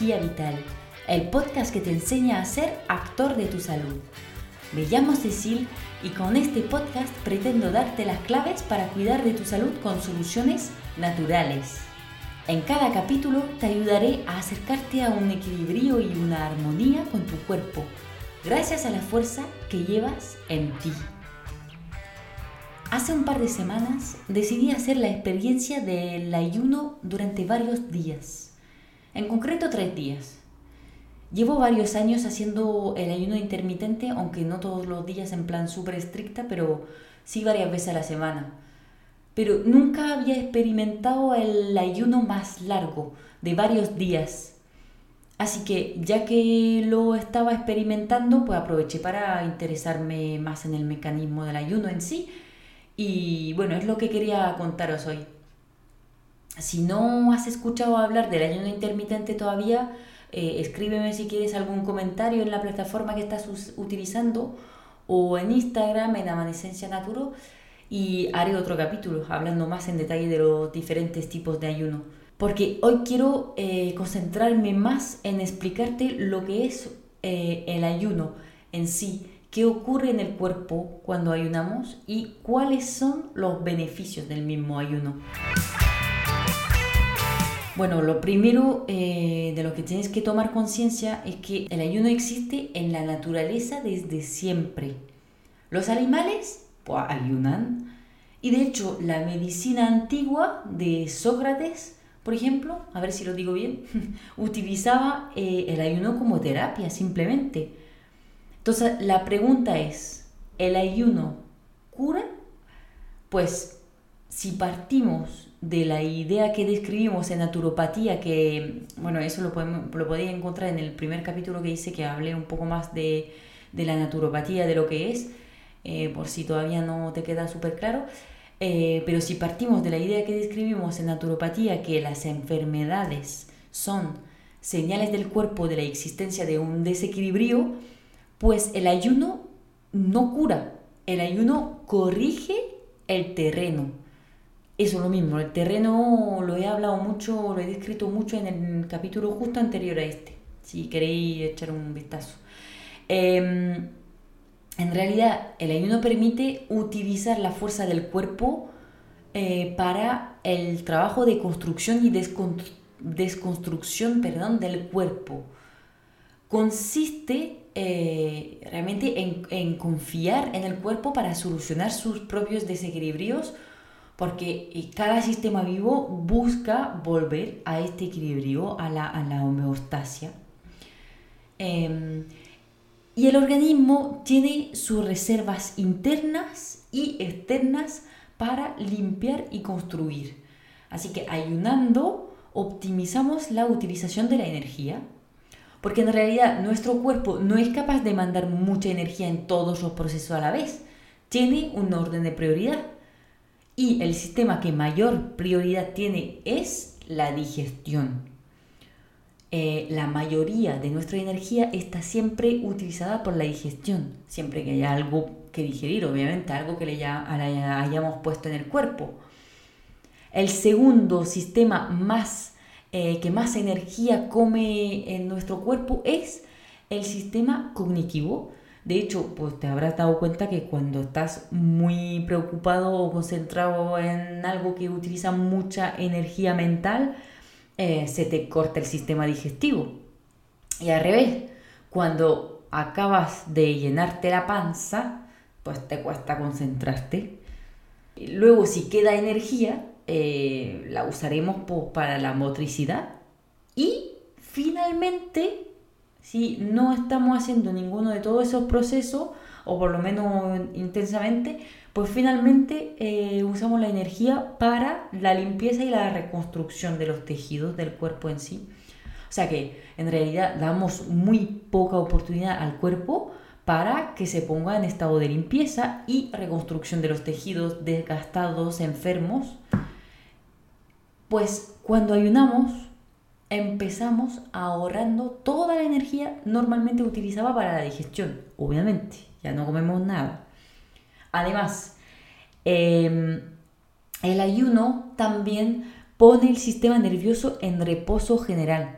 vital, el podcast que te enseña a ser actor de tu salud. Me llamo Cecil y con este podcast pretendo darte las claves para cuidar de tu salud con soluciones naturales. En cada capítulo te ayudaré a acercarte a un equilibrio y una armonía con tu cuerpo, gracias a la fuerza que llevas en ti. Hace un par de semanas decidí hacer la experiencia del ayuno durante varios días, en concreto tres días. Llevo varios años haciendo el ayuno intermitente, aunque no todos los días en plan súper estricta, pero sí varias veces a la semana. Pero nunca había experimentado el ayuno más largo, de varios días. Así que ya que lo estaba experimentando, pues aproveché para interesarme más en el mecanismo del ayuno en sí y bueno, es lo que quería contaros hoy. Si no has escuchado hablar del ayuno intermitente todavía, eh, escríbeme si quieres algún comentario en la plataforma que estás utilizando o en Instagram, en Amanecencia Naturo, y haré otro capítulo hablando más en detalle de los diferentes tipos de ayuno. Porque hoy quiero eh, concentrarme más en explicarte lo que es eh, el ayuno en sí qué ocurre en el cuerpo cuando ayunamos y cuáles son los beneficios del mismo ayuno. Bueno, lo primero eh, de lo que tienes que tomar conciencia es que el ayuno existe en la naturaleza desde siempre. Los animales pues, ayunan y de hecho la medicina antigua de Sócrates, por ejemplo, a ver si lo digo bien, utilizaba eh, el ayuno como terapia simplemente entonces, la pregunta es, ¿el ayuno cura? Pues si partimos de la idea que describimos en naturopatía, que, bueno, eso lo, podemos, lo podéis encontrar en el primer capítulo que hice, que hablé un poco más de, la naturopatía, de lo que es, eh, por si todavía no te queda súper claro. Eh, pero si partimos de la idea que describimos en naturopatía, que las enfermedades son señales del cuerpo de la existencia de un desequilibrio, pues el ayuno no cura, el ayuno corrige el terreno. Eso es lo mismo, el terreno lo he hablado mucho, lo he descrito mucho en el capítulo justo anterior a este, si queréis echar un vistazo. Em, en realidad, el ayuno permite utilizar la fuerza del cuerpo eh, para el trabajo de construcción y desconstrucción perdón, del cuerpo. Consiste eh, realmente en, confiar en el cuerpo para solucionar sus propios desequilibrios, porque eh, cada sistema vivo busca volver a este equilibrio, a la, homeostasia. Em, y el organismo tiene sus reservas internas y externas para limpiar y construir. Así que ayunando optimizamos la utilización de la energía porque en realidad nuestro cuerpo no es capaz de mandar mucha energía en todos los procesos a la vez. Tiene un orden de prioridad. Y el sistema que mayor prioridad tiene es la digestión. Eh, la mayoría de nuestra energía está siempre utilizada por la digestión, siempre que haya algo que digerir, obviamente, algo que le hayamos puesto en el cuerpo. El segundo sistema más eh, que más energía come en nuestro cuerpo es el sistema cognitivo. De hecho, pues te habrás dado cuenta que cuando estás muy preocupado o concentrado en algo que utiliza mucha energía mental, eh, se te corta el sistema digestivo. Y al revés, cuando acabas de llenarte la panza, pues te cuesta concentrarte. Luego, si queda energía, eh, la usaremos para la motricidad. Y finalmente, si no estamos haciendo ninguno de todos esos procesos, o por lo menos intensamente, pues finalmente eh, usamos la energía para la limpieza y la reconstrucción de los tejidos del cuerpo en sí. O sea que en realidad damos muy poca oportunidad al cuerpo para que se ponga en estado de limpieza y reconstrucción de los tejidos desgastados, enfermos pues cuando ayunamos, empezamos ahorrando toda la energía normalmente utilizada para la digestión. Obviamente, ya no comemos nada. Además, em, el ayuno también pone el sistema nervioso en reposo general.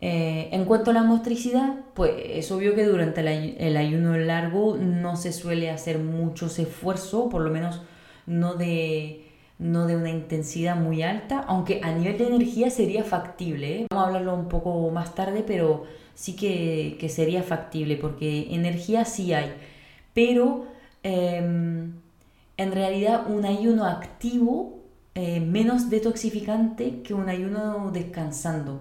Eh, en cuanto a la motricidad, pues es obvio que durante el, ayuno largo no se suele hacer mucho esfuerzo, por lo menos no de, no de una intensidad muy alta, aunque a nivel de energía sería factible. ¿eh? Vamos a hablarlo un poco más tarde, pero sí que, sería factible, porque energía sí hay. Pero em, en realidad un ayuno activo eh, menos detoxificante que un ayuno descansando.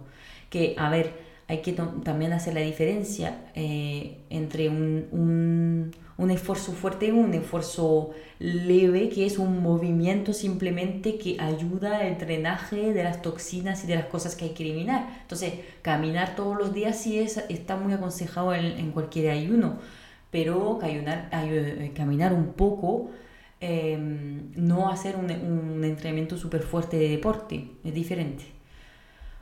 Que, a ver, hay que también hacer la diferencia eh, entre un, esfuerzo fuerte un esfuerzo leve, que es un movimiento simplemente que ayuda al drenaje de las toxinas y de las cosas que hay que eliminar. Entonces, caminar todos los días sí es, está muy aconsejado en, cualquier ayuno, pero eh, caminar un poco Em, no hacer un, un entrenamiento súper fuerte de deporte, es diferente.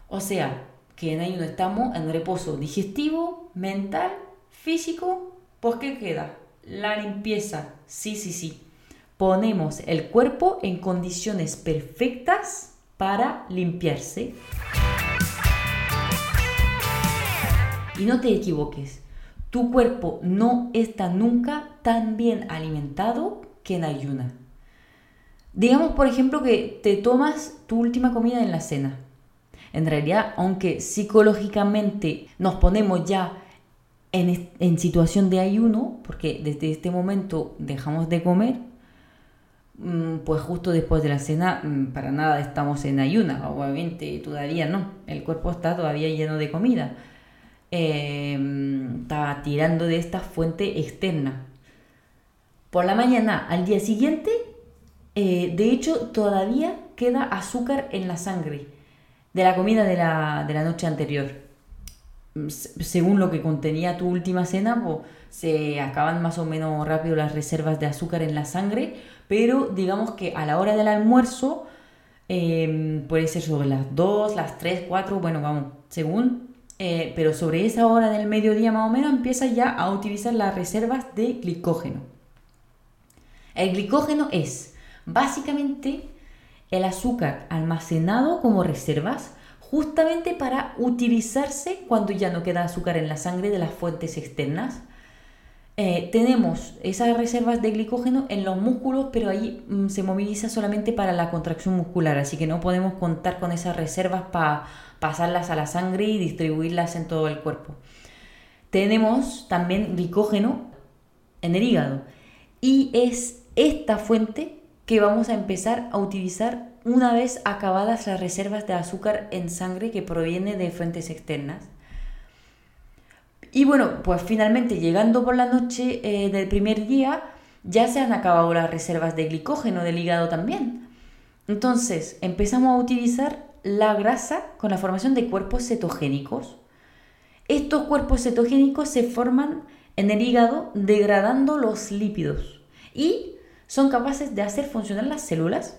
O sea, que en ayuno estamos en reposo digestivo, mental, físico, pues ¿qué queda? La limpieza, sí, sí, sí. Ponemos el cuerpo en condiciones perfectas para limpiarse. Y no te equivoques, tu cuerpo no está nunca tan bien alimentado que en ayuna. Digamos, por ejemplo, que te tomas tu última comida en la cena. En realidad, aunque psicológicamente nos ponemos ya en, situación de ayuno, porque desde este momento dejamos de comer, mm, pues justo después de la cena mm, para nada estamos en ayuna, obviamente todavía no, el cuerpo está todavía lleno de comida, em, está tirando de esta fuente externa, por la mañana al día siguiente, eh, de hecho, todavía queda azúcar en la sangre de la comida de la, noche anterior. Según lo que contenía tu última cena, pues, se acaban más o menos rápido las reservas de azúcar en la sangre, pero digamos que a la hora del almuerzo, em, puede ser sobre las 2, las 3, 4, bueno, vamos, según, eh, pero sobre esa hora del mediodía más o menos empieza ya a utilizar las reservas de glicógeno. El glicógeno es básicamente el azúcar almacenado como reservas justamente para utilizarse cuando ya no queda azúcar en la sangre de las fuentes externas. Eh, tenemos esas reservas de glicógeno en los músculos, pero ahí mm, se moviliza solamente para la contracción muscular, así que no podemos contar con esas reservas para pasarlas a la sangre y distribuirlas en todo el cuerpo. Tenemos también glicógeno en el hígado y es esta fuente que vamos a empezar a utilizar una vez acabadas las reservas de azúcar en sangre que proviene de fuentes externas. Y bueno, pues finalmente llegando por la noche eh, del primer día, ya se han acabado las reservas de glicógeno del hígado también. Entonces empezamos a utilizar la grasa con la formación de cuerpos cetogénicos. Estos cuerpos cetogénicos se forman en el hígado degradando los lípidos y son capaces de hacer funcionar las células.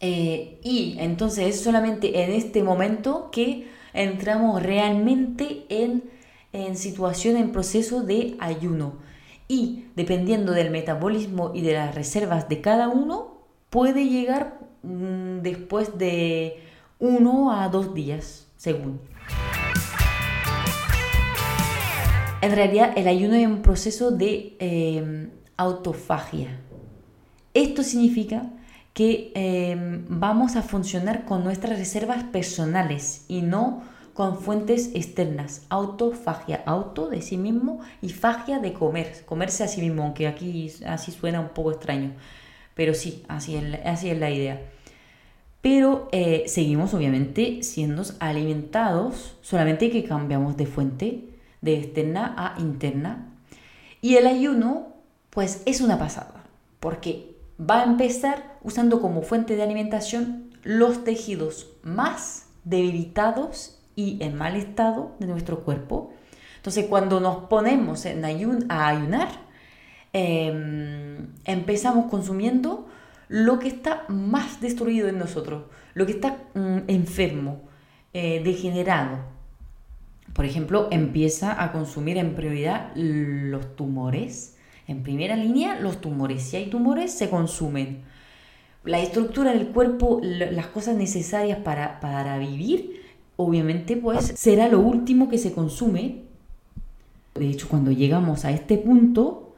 Eh, y entonces es solamente en este momento que entramos realmente en, en situación, en proceso de ayuno. Y dependiendo del metabolismo y de las reservas de cada uno, puede llegar mm, después de uno a dos días, según. En realidad el ayuno es un proceso de eh, autofagia. Esto significa que em, vamos a funcionar con nuestras reservas personales y no con fuentes externas. Autofagia, auto de sí mismo y fagia de comer, comerse a sí mismo, aunque aquí así suena un poco extraño. Pero sí, así es, así es la idea. Pero eh, seguimos obviamente siendo alimentados, solamente que cambiamos de fuente, de externa a interna. Y el ayuno pues es una pasada, porque va a empezar usando como fuente de alimentación los tejidos más debilitados y en mal estado de nuestro cuerpo. Entonces, cuando nos ponemos en a ayunar, em, empezamos consumiendo lo que está más destruido en nosotros, lo que está mm, enfermo, eh, degenerado. Por ejemplo, empieza a consumir en prioridad los tumores, en primera línea, los tumores. Si hay tumores, se consumen. la estructura del cuerpo, las cosas necesarias para, para vivir, obviamente pues será lo último que se consume. De hecho, cuando llegamos a este punto,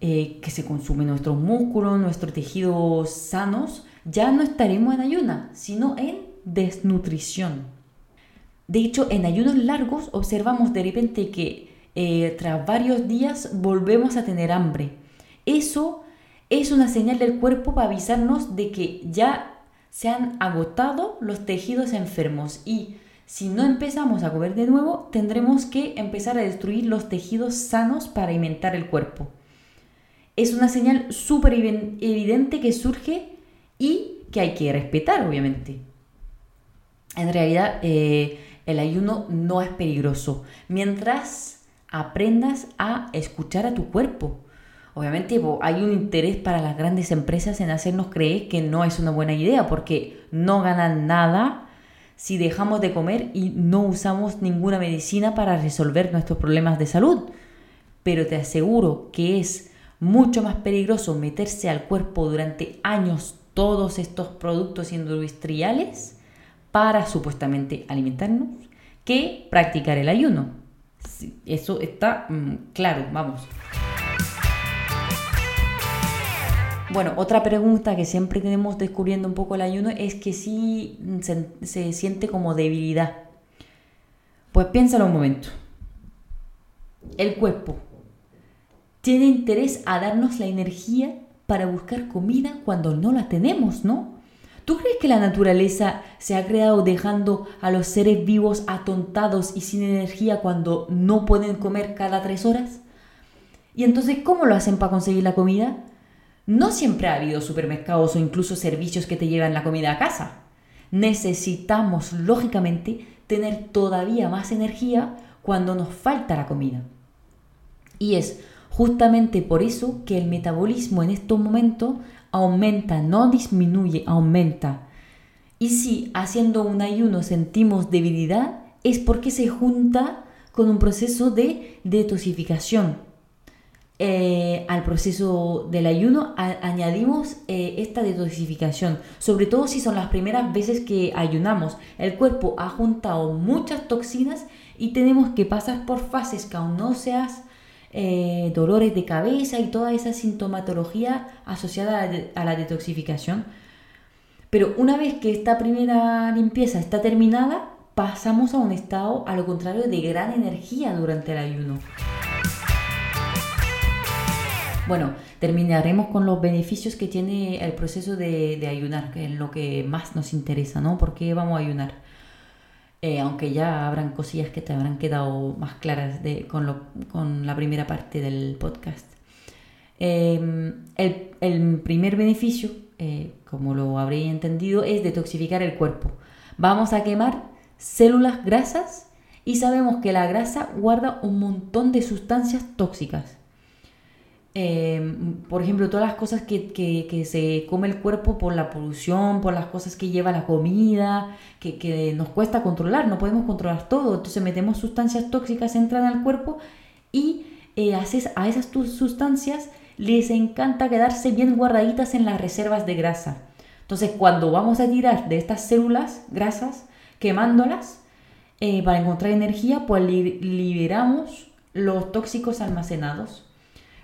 eh, que se consumen nuestros músculos, nuestros tejidos sanos, ya no estaremos en ayuna, sino en desnutrición. De hecho, en ayunos largos observamos de repente que eh, tras varios días volvemos a tener hambre. Eso es una señal del cuerpo para avisarnos de que ya se han agotado los tejidos enfermos y si no empezamos a comer de nuevo, tendremos que empezar a destruir los tejidos sanos para alimentar el cuerpo. Es una señal súper evidente que surge y que hay que respetar, obviamente. En realidad, eh, el ayuno no es peligroso. Mientras aprendas a escuchar a tu cuerpo. Obviamente hay un interés para las grandes empresas en hacernos creer que no es una buena idea porque no ganan nada si dejamos de comer y no usamos ninguna medicina para resolver nuestros problemas de salud. Pero te aseguro que es mucho más peligroso meterse al cuerpo durante años todos estos productos industriales para supuestamente alimentarnos que practicar el ayuno eso está mm, claro, vamos. Bueno, otra pregunta que siempre tenemos descubriendo un poco el ayuno es que si se, se siente como debilidad. Pues piénsalo un momento. El cuerpo tiene interés a darnos la energía para buscar comida cuando no la tenemos, ¿no? ¿Tú crees que la naturaleza se ha creado dejando a los seres vivos atontados y sin energía cuando no pueden comer cada tres horas? ¿Y entonces cómo lo hacen para conseguir la comida? No siempre ha habido supermercados o incluso servicios que te llevan la comida a casa. Necesitamos, lógicamente, tener todavía más energía cuando nos falta la comida. Y es justamente por eso que el metabolismo en estos momentos aumenta, no disminuye, aumenta. Y si haciendo un ayuno sentimos debilidad, es porque se junta con un proceso de detoxificación. Eh, al proceso del ayuno añadimos eh, esta detoxificación, sobre todo si son las primeras veces que ayunamos. El cuerpo ha juntado muchas toxinas y tenemos que pasar por fases que aún no seas eh, dolores de cabeza y toda esa sintomatología asociada a la detoxificación. Pero una vez que esta primera limpieza está terminada, pasamos a un estado, a lo contrario, de gran energía durante el ayuno. Bueno, terminaremos con los beneficios que tiene el proceso de, de ayunar, que es lo que más nos interesa, ¿no? ¿Por qué vamos a ayunar? Eh, aunque ya habrán cosillas que te habrán quedado más claras de, con, la primera parte del podcast. Em, el, primer beneficio, eh, como lo habréis entendido, es detoxificar el cuerpo. Vamos a quemar células grasas y sabemos que la grasa guarda un montón de sustancias tóxicas. Em, por ejemplo, todas las cosas que, se come el cuerpo por la polución, por las cosas que lleva la comida, que, nos cuesta controlar, no podemos controlar todo. Entonces metemos sustancias tóxicas, entran al cuerpo y eh, a esas sustancias les encanta quedarse bien guardaditas en las reservas de grasa. Entonces, cuando vamos a tirar de estas células grasas, quemándolas, eh, para encontrar energía, pues liberamos los tóxicos almacenados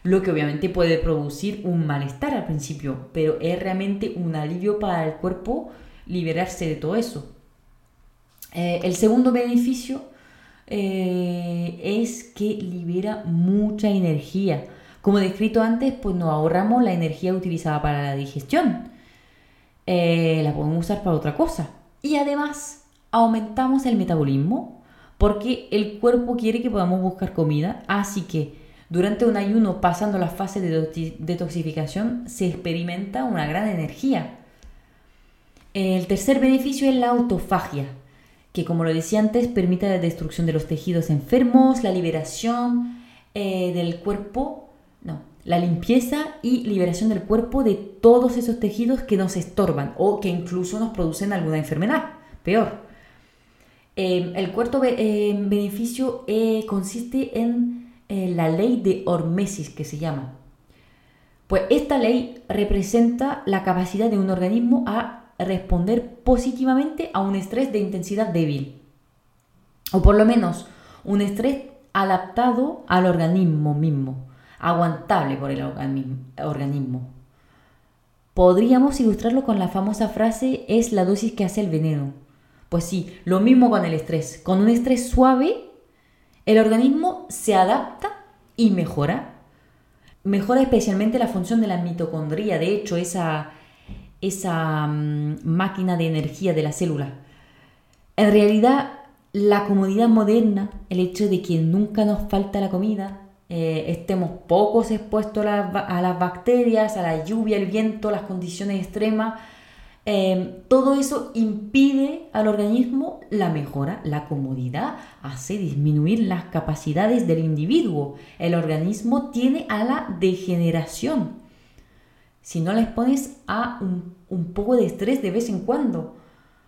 lo que obviamente puede producir un malestar al principio, pero es realmente un alivio para el cuerpo liberarse de todo eso. Eh, el segundo beneficio eh, es que libera mucha energía. Como descrito antes, pues nos ahorramos la energía utilizada para la digestión. Eh, la podemos usar para otra cosa. Y además aumentamos el metabolismo porque el cuerpo quiere que podamos buscar comida, así que durante un ayuno, pasando la fase de detoxificación, se experimenta una gran energía. El tercer beneficio es la autofagia, que como lo decía antes, permite la destrucción de los tejidos enfermos, la liberación eh, del cuerpo, no, la limpieza y liberación del cuerpo de todos esos tejidos que nos estorban o que incluso nos producen alguna enfermedad. Peor. Eh, el cuarto eh, beneficio consiste en eh, la ley de hormesis que se llama. Pues esta ley representa la capacidad de un organismo a responder positivamente a un estrés de intensidad débil. O por lo menos un estrés adaptado al organismo mismo, aguantable por el organismo. Podríamos ilustrarlo con la famosa frase es la dosis que hace el veneno. Pues sí, lo mismo con el estrés. Con un estrés suave, el organismo se adapta y mejora. Mejora especialmente la función de la mitocondría, de hecho, esa, esa mm, máquina de energía de la célula. En realidad, la comodidad moderna, el hecho de que nunca nos falta la comida, eh, estemos pocos expuestos a, las bacterias, a la lluvia, el viento, las condiciones extremas, eh, todo eso impide al organismo la mejora, la comodidad, hace disminuir las capacidades del individuo. El organismo tiene a la degeneración. Si no les pones a un, un poco de estrés de vez en cuando,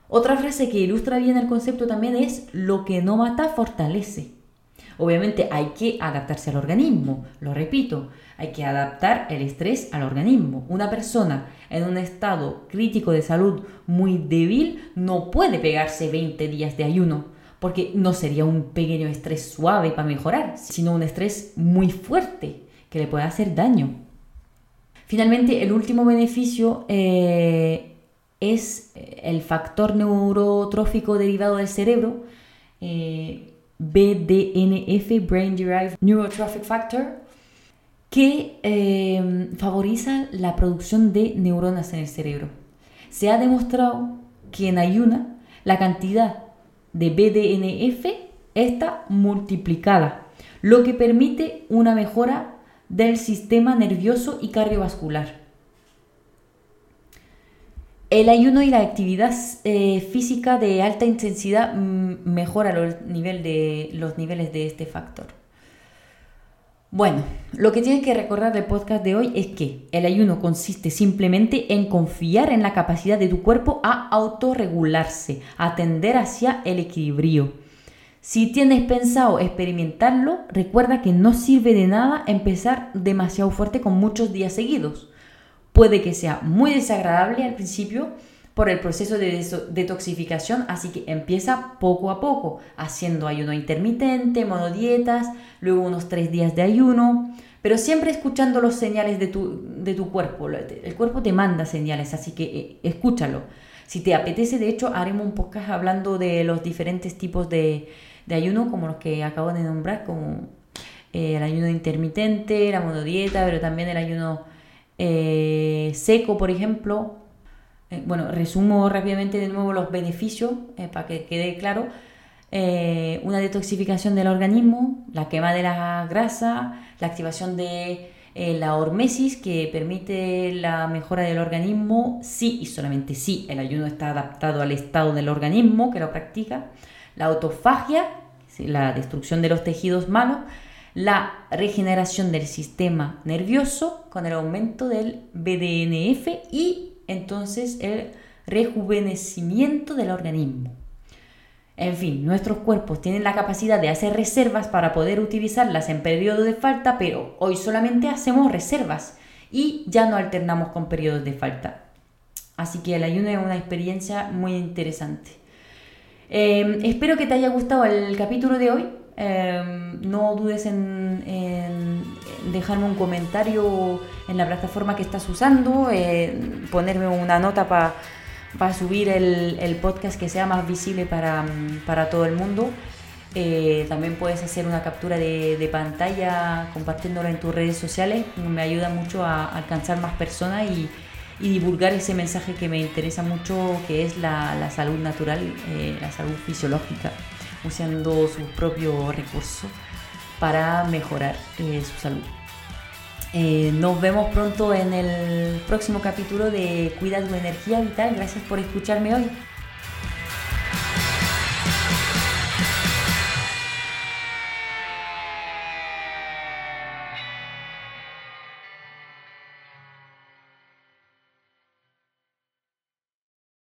otra frase que ilustra bien el concepto también es lo que no mata fortalece. Obviamente hay que adaptarse al organismo, lo repito, hay que adaptar el estrés al organismo. Una persona en un estado crítico de salud muy débil no puede pegarse 20 días de ayuno, porque no sería un pequeño estrés suave para mejorar, sino un estrés muy fuerte que le puede hacer daño. Finalmente, el último beneficio eh, es el factor neurotrófico derivado del cerebro, eh, BDNF, Brain Derived Neurotrophic Factor, que eh, favoriza la producción de neuronas en el cerebro. Se ha demostrado que en ayuna la cantidad de BDNF está multiplicada, lo que permite una mejora del sistema nervioso y cardiovascular. El ayuno y la actividad eh, física de alta intensidad mm, mejora los, los niveles de este factor. Bueno, lo que tienes que recordar del podcast de hoy es que el ayuno consiste simplemente en confiar en la capacidad de tu cuerpo a autorregularse, a tender hacia el equilibrio. Si tienes pensado experimentarlo, recuerda que no sirve de nada empezar demasiado fuerte con muchos días seguidos. Puede que sea muy desagradable al principio por el proceso de detoxificación, así que empieza poco a poco, haciendo ayuno intermitente, monodietas, luego unos tres días de ayuno, pero siempre escuchando los señales de tu, de tu cuerpo. El cuerpo te manda señales, así que eh, escúchalo. Si te apetece, de hecho, haremos un podcast hablando de los diferentes tipos de, de ayuno, como los que acabo de nombrar, como eh, el ayuno intermitente, la monodieta, pero también el ayuno eh, seco, por ejemplo. Eh, bueno, resumo rápidamente de nuevo los beneficios eh, para que quede claro. una detoxificación del organismo, la quema de la grasa, la activación de la hormesis que permite la mejora del organismo si y solamente si el ayuno está adaptado al estado del organismo que lo practica, la autofagia, la destrucción de los tejidos malos, la regeneración del sistema nervioso con el aumento del BDNF y entonces el rejuvenecimiento del organismo. En fin, nuestros cuerpos tienen la capacidad de hacer reservas para poder utilizarlas en periodo de falta, pero hoy solamente hacemos reservas y ya no alternamos con periodos de falta. Así que el ayuno es una experiencia muy interesante. Eh, espero que te haya gustado el capítulo de hoy. Em, no dudes en, dejarme un comentario en la plataforma que estás usando, ponerme una nota para subir el, podcast que sea más visible para, todo el mundo. Eh, también puedes hacer una captura de, pantalla compartiéndola en tus redes sociales. Me ayuda mucho a alcanzar más personas y, divulgar ese mensaje que me interesa mucho, que es la, salud natural, eh, la salud fisiológica usando sus propios recursos para mejorar eh, su salud. Eh, nos vemos pronto en el próximo capítulo de Cuida tu energía vital. Gracias por escucharme hoy.